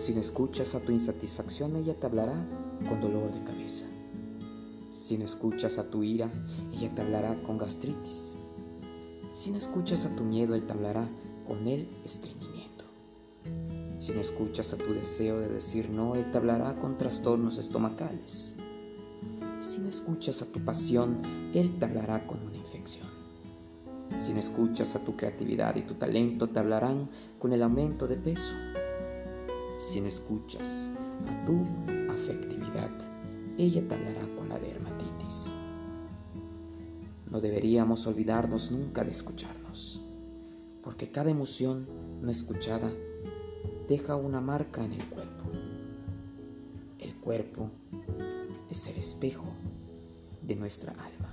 Si no escuchas a tu insatisfacción, ella te hablará con dolor de cabeza. Si no escuchas a tu ira, ella te hablará con gastritis. Si no escuchas a tu miedo, él te hablará con el estreñimiento. Si no escuchas a tu deseo de decir no, él te hablará con trastornos estomacales. Si no escuchas a tu pasión, él te hablará con una infección. Si no escuchas a tu creatividad y tu talento, te hablarán con el aumento de peso. Si no escuchas a tu afectividad, ella te hablará con la dermatitis. No deberíamos olvidarnos nunca de escucharnos, porque cada emoción no escuchada deja una marca en el cuerpo. El cuerpo es el espejo de nuestra alma.